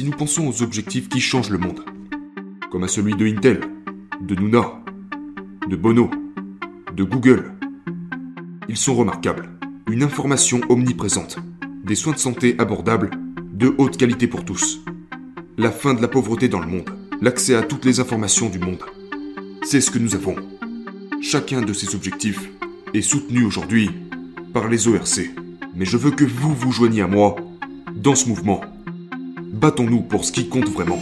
si nous pensons aux objectifs qui changent le monde, comme à celui de Intel, de Nuna, de Bono, de Google, ils sont remarquables. Une information omniprésente, des soins de santé abordables, de haute qualité pour tous, la fin de la pauvreté dans le monde, l'accès à toutes les informations du monde. C'est ce que nous avons. Chacun de ces objectifs est soutenu aujourd'hui par les ORC. Mais je veux que vous vous joigniez à moi dans ce mouvement. Battons-nous pour ce qui compte vraiment.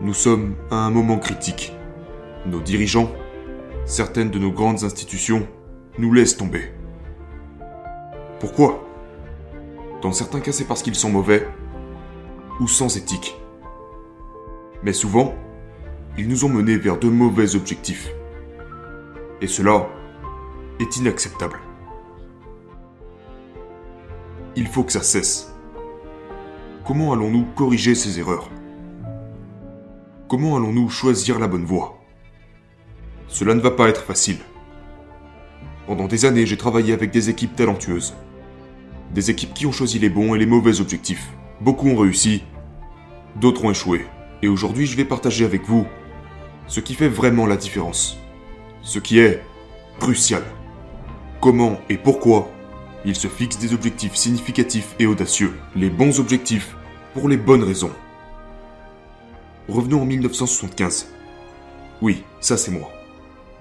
Nous sommes à un moment critique. Nos dirigeants, certaines de nos grandes institutions, nous laissent tomber. Pourquoi? Dans certains cas, c'est parce qu'ils sont mauvais ou sans éthique. Mais souvent, ils nous ont menés vers de mauvais objectifs. Et cela est inacceptable. Il faut que ça cesse. Comment allons-nous corriger ces erreurs? Comment allons-nous choisir la bonne voie? Cela ne va pas être facile. Pendant des années, j'ai travaillé avec des équipes talentueuses. Des équipes qui ont choisi les bons et les mauvais objectifs. Beaucoup ont réussi, d'autres ont échoué. Et aujourd'hui, je vais partager avec vous ce qui fait vraiment la différence. Ce qui est crucial. Comment et pourquoi ils se fixent des objectifs significatifs et audacieux. Les bons objectifs pour les bonnes raisons. Revenons en 1975. Oui, ça c'est moi.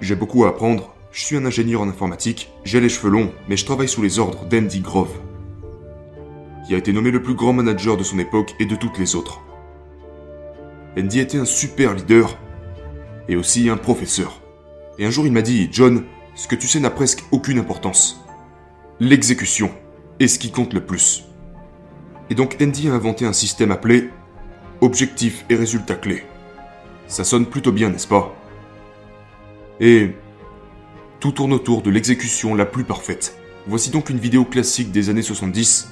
J'ai beaucoup à apprendre, je suis un ingénieur en informatique, j'ai les cheveux longs, mais je travaille sous les ordres d'Andy Grove, qui a été nommé le plus grand manager de son époque et de toutes les autres. Andy était un super leader et aussi un professeur. Et un jour il m'a dit, John, ce que tu sais n'a presque aucune importance. L'exécution est ce qui compte le plus. Et donc Andy a inventé un système appelé objectifs et résultats clés. Ça sonne plutôt bien, n'est-ce pas? Et tout tourne autour de l'exécution la plus parfaite. Voici donc une vidéo classique des années 70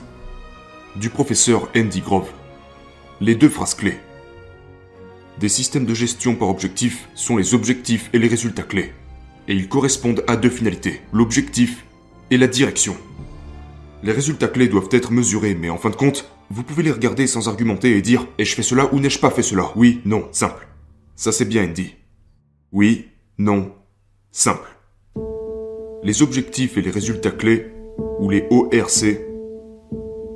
du professeur Andy Grove. Les deux phrases clés. Des systèmes de gestion par objectif sont les objectifs et les résultats clés. Et ils correspondent à deux finalités, l'objectif et la direction. Les résultats clés doivent être mesurés, mais en fin de compte, vous pouvez les regarder sans argumenter et dire Ai-je fait cela ou n'ai-je pas fait cela? Oui, non, simple. Ça c'est bien Andy. Oui, non, simple. Les objectifs et les résultats clés, ou les ORC,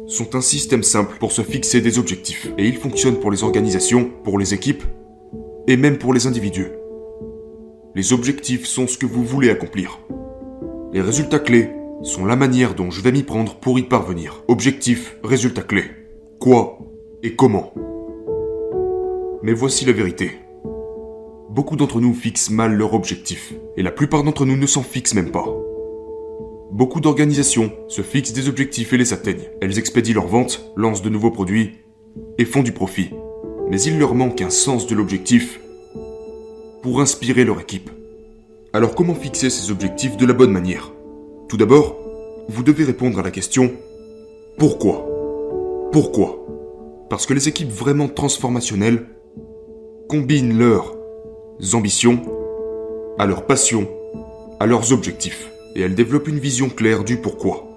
sont un système simple pour se fixer des objectifs. Et ils fonctionnent pour les organisations, pour les équipes, et même pour les individus. Les objectifs sont ce que vous voulez accomplir. Les résultats clés sont la manière dont je vais m'y prendre pour y parvenir. Objectif, résultat clé quoi et comment. Mais voici la vérité. Beaucoup d'entre nous fixent mal leur objectif, et la plupart d'entre nous ne s'en fixent même pas. Beaucoup d'organisations se fixent des objectifs et les atteignent. Elles expédient leurs ventes, lancent de nouveaux produits et font du profit. Mais il leur manque un sens de l'objectif pour inspirer leur équipe. Alors comment fixer ces objectifs de la bonne manière? Tout d'abord, vous devez répondre à la question pourquoi? Pourquoi? Parce que les équipes vraiment transformationnelles combinent leurs ambitions à leurs passions, à leurs objectifs, et elles développent une vision claire du pourquoi.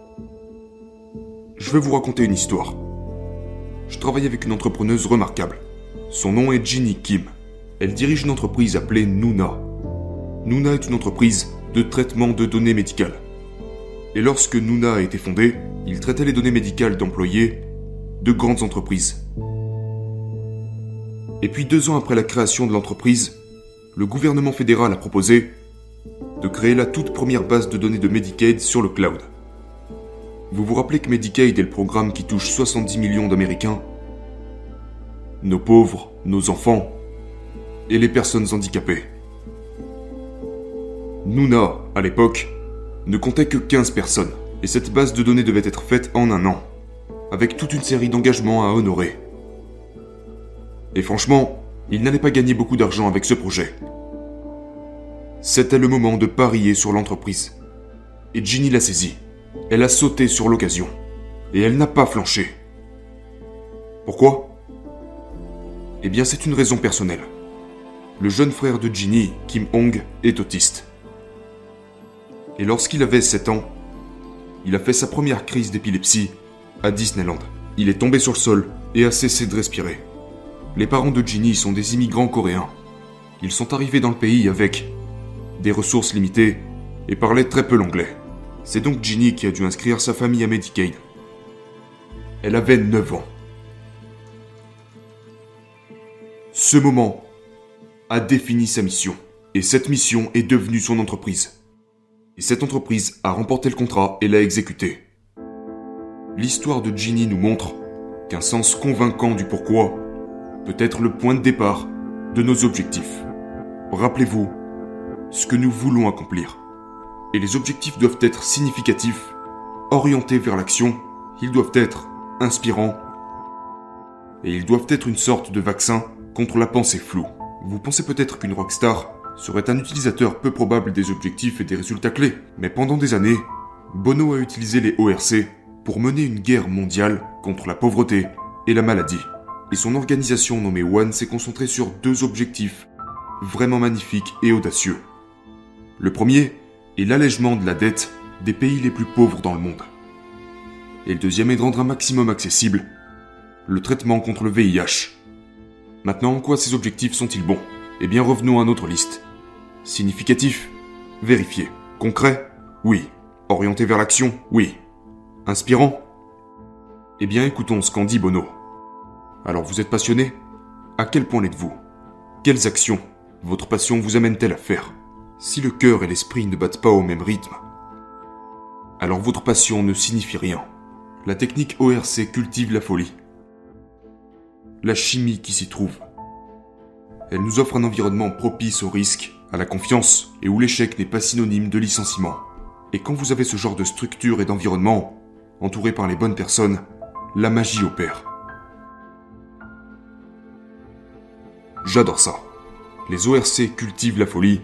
Je vais vous raconter une histoire. Je travaille avec une entrepreneuse remarquable. Son nom est Ginny Kim. Elle dirige une entreprise appelée Nuna. Nuna est une entreprise de traitement de données médicales. Et lorsque Nuna a été fondée, il traitait les données médicales d'employés de grandes entreprises. Et puis deux ans après la création de l'entreprise, le gouvernement fédéral a proposé de créer la toute première base de données de Medicaid sur le cloud. Vous vous rappelez que Medicaid est le programme qui touche 70 millions d'Américains Nos pauvres, nos enfants et les personnes handicapées. Nuna, à l'époque, ne comptait que 15 personnes, et cette base de données devait être faite en un an avec toute une série d'engagements à honorer. Et franchement, il n'allait pas gagner beaucoup d'argent avec ce projet. C'était le moment de parier sur l'entreprise. Et Ginny l'a saisi. elle a sauté sur l'occasion. Et elle n'a pas flanché. Pourquoi? Eh bien, c'est une raison personnelle. Le jeune frère de Ginny, Kim Hong, est autiste. Et lorsqu'il avait 7 ans, il a fait sa première crise d'épilepsie à Disneyland. Il est tombé sur le sol et a cessé de respirer. Les parents de Ginny sont des immigrants coréens. Ils sont arrivés dans le pays avec des ressources limitées et parlaient très peu l'anglais. C'est donc Ginny qui a dû inscrire sa famille à Medicaid. Elle avait 9 ans. Ce moment a défini sa mission, et cette mission est devenue son entreprise. Et cette entreprise a remporté le contrat et l'a exécuté. L'histoire de Ginny nous montre qu'un sens convaincant du pourquoi peut être le point de départ de nos objectifs. Rappelez-vous ce que nous voulons accomplir. Et les objectifs doivent être significatifs, orientés vers l'action, ils doivent être inspirants, et ils doivent être une sorte de vaccin contre la pensée floue. Vous pensez peut-être qu'une rockstar serait un utilisateur peu probable des objectifs et des résultats clés, mais pendant des années, Bono a utilisé les ORC pour mener une guerre mondiale contre la pauvreté et la maladie. Et son organisation nommée One s'est concentrée sur deux objectifs vraiment magnifiques et audacieux. Le premier est l'allègement de la dette des pays les plus pauvres dans le monde. Et le deuxième est de rendre un maximum accessible le traitement contre le VIH. Maintenant, en quoi ces objectifs sont-ils bons? Eh bien, revenons à notre liste. Significatif Vérifié. Concret Oui. Orienté vers l'action Oui. Inspirant? Eh bien, écoutons ce qu'en dit Bono. Alors, vous êtes passionné? À quel point l'êtes-vous? Quelles actions votre passion vous amène-t-elle à faire? Si le cœur et l'esprit ne battent pas au même rythme, alors votre passion ne signifie rien. La technique ORC cultive la folie la chimie qui s'y trouve. Elle nous offre un environnement propice au risque, à la confiance, et où l'échec n'est pas synonyme de licenciement. Et quand vous avez ce genre de structure et d'environnement, entouré par les bonnes personnes, la magie opère. J'adore ça. Les ORC cultivent la folie,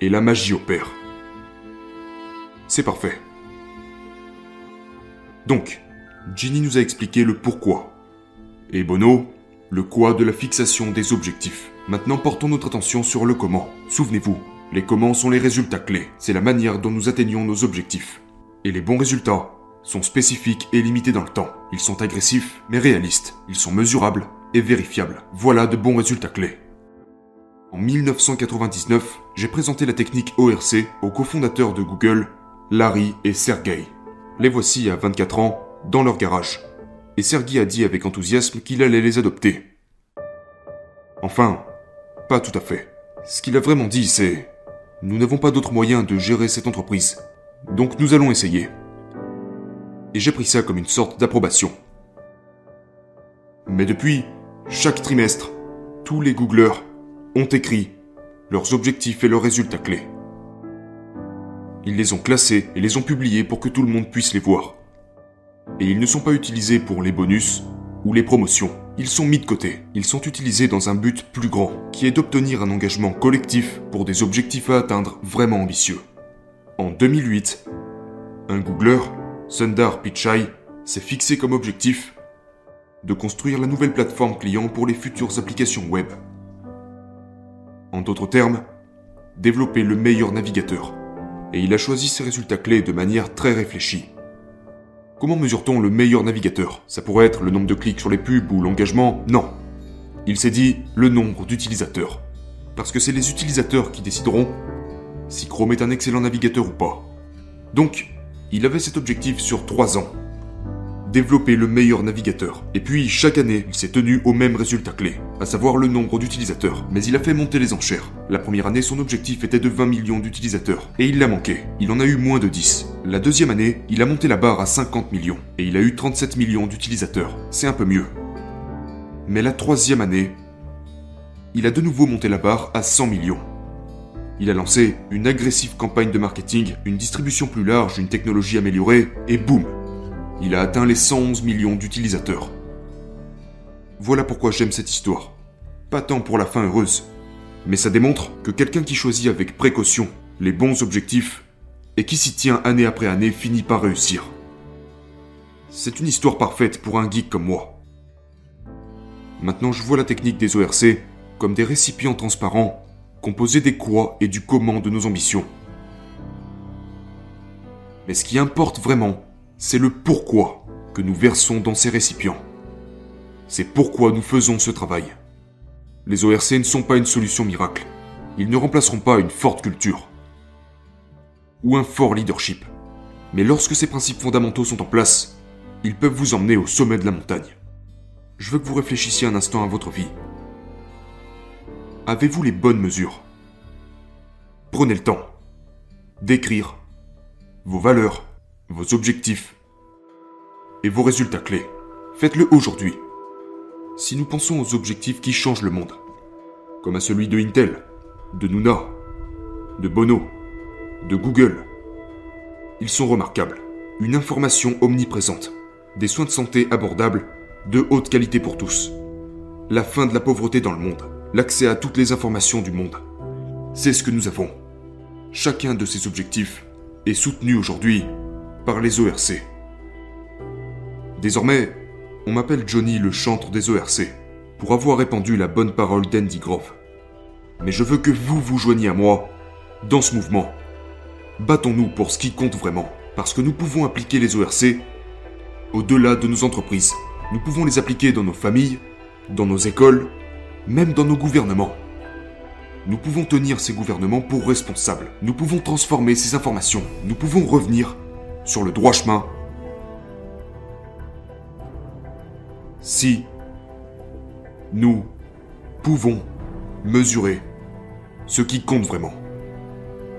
et la magie opère. C'est parfait. Donc, Ginny nous a expliqué le pourquoi et Bono, le quoi de la fixation des objectifs. Maintenant portons notre attention sur le comment. Souvenez-vous, les comment sont les résultats clés, c'est la manière dont nous atteignons nos objectifs. Et les bons résultats sont spécifiques et limités dans le temps. Ils sont agressifs, mais réalistes. Ils sont mesurables et vérifiables. Voilà de bons résultats clés. En 1999, j'ai présenté la technique ORC aux cofondateurs de Google, Larry et Sergey. Les voici à 24 ans, dans leur garage et Sergi a dit avec enthousiasme qu'il allait les adopter. Enfin, pas tout à fait. Ce qu'il a vraiment dit, c'est ⁇ Nous n'avons pas d'autre moyen de gérer cette entreprise, donc nous allons essayer. ⁇ Et j'ai pris ça comme une sorte d'approbation. Mais depuis, chaque trimestre, tous les Googleurs ont écrit leurs objectifs et leurs résultats clés. Ils les ont classés et les ont publiés pour que tout le monde puisse les voir et ils ne sont pas utilisés pour les bonus ou les promotions. Ils sont mis de côté. Ils sont utilisés dans un but plus grand, qui est d'obtenir un engagement collectif pour des objectifs à atteindre vraiment ambitieux. En 2008, un Googler, Sundar Pichai, s'est fixé comme objectif de construire la nouvelle plateforme client pour les futures applications web. En d'autres termes, développer le meilleur navigateur. Et il a choisi ses résultats clés de manière très réfléchie. Comment mesure-t-on le meilleur navigateur? Ça pourrait être le nombre de clics sur les pubs ou l'engagement? Non. Il s'est dit le nombre d'utilisateurs. Parce que c'est les utilisateurs qui décideront si Chrome est un excellent navigateur ou pas. Donc, il avait cet objectif sur 3 ans développer le meilleur navigateur. Et puis, chaque année, il s'est tenu au même résultat clé, à savoir le nombre d'utilisateurs. Mais il a fait monter les enchères. La première année, son objectif était de 20 millions d'utilisateurs. Et il l'a manqué. Il en a eu moins de 10. La deuxième année, il a monté la barre à 50 millions. Et il a eu 37 millions d'utilisateurs. C'est un peu mieux. Mais la troisième année, il a de nouveau monté la barre à 100 millions. Il a lancé une agressive campagne de marketing, une distribution plus large, une technologie améliorée, et boum, il a atteint les 111 millions d'utilisateurs. Voilà pourquoi j'aime cette histoire. Pas tant pour la fin heureuse, mais ça démontre que quelqu'un qui choisit avec précaution les bons objectifs et qui s'y tient année après année finit par réussir. C'est une histoire parfaite pour un geek comme moi. Maintenant, je vois la technique des ORC comme des récipients transparents composés des quoi et du comment de nos ambitions. Mais ce qui importe vraiment, c'est le pourquoi que nous versons dans ces récipients. C'est pourquoi nous faisons ce travail. Les ORC ne sont pas une solution miracle. Ils ne remplaceront pas une forte culture ou un fort leadership. Mais lorsque ces principes fondamentaux sont en place, ils peuvent vous emmener au sommet de la montagne. Je veux que vous réfléchissiez un instant à votre vie. Avez-vous les bonnes mesures? Prenez le temps d'écrire vos valeurs, vos objectifs et vos résultats clés. Faites-le aujourd'hui. Si nous pensons aux objectifs qui changent le monde, comme à celui de Intel, de Nuna, de Bono, de Google, ils sont remarquables. Une information omniprésente, des soins de santé abordables, de haute qualité pour tous, la fin de la pauvreté dans le monde, l'accès à toutes les informations du monde. C'est ce que nous avons. Chacun de ces objectifs est soutenu aujourd'hui par les ORC. Désormais, on m'appelle Johnny le chantre des ORC, pour avoir répandu la bonne parole d'Andy Grove. Mais je veux que vous vous joigniez à moi dans ce mouvement. Battons-nous pour ce qui compte vraiment, parce que nous pouvons appliquer les ORC au-delà de nos entreprises. Nous pouvons les appliquer dans nos familles, dans nos écoles, même dans nos gouvernements. Nous pouvons tenir ces gouvernements pour responsables. Nous pouvons transformer ces informations. Nous pouvons revenir sur le droit chemin. Si nous pouvons mesurer ce qui compte vraiment.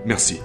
Merci.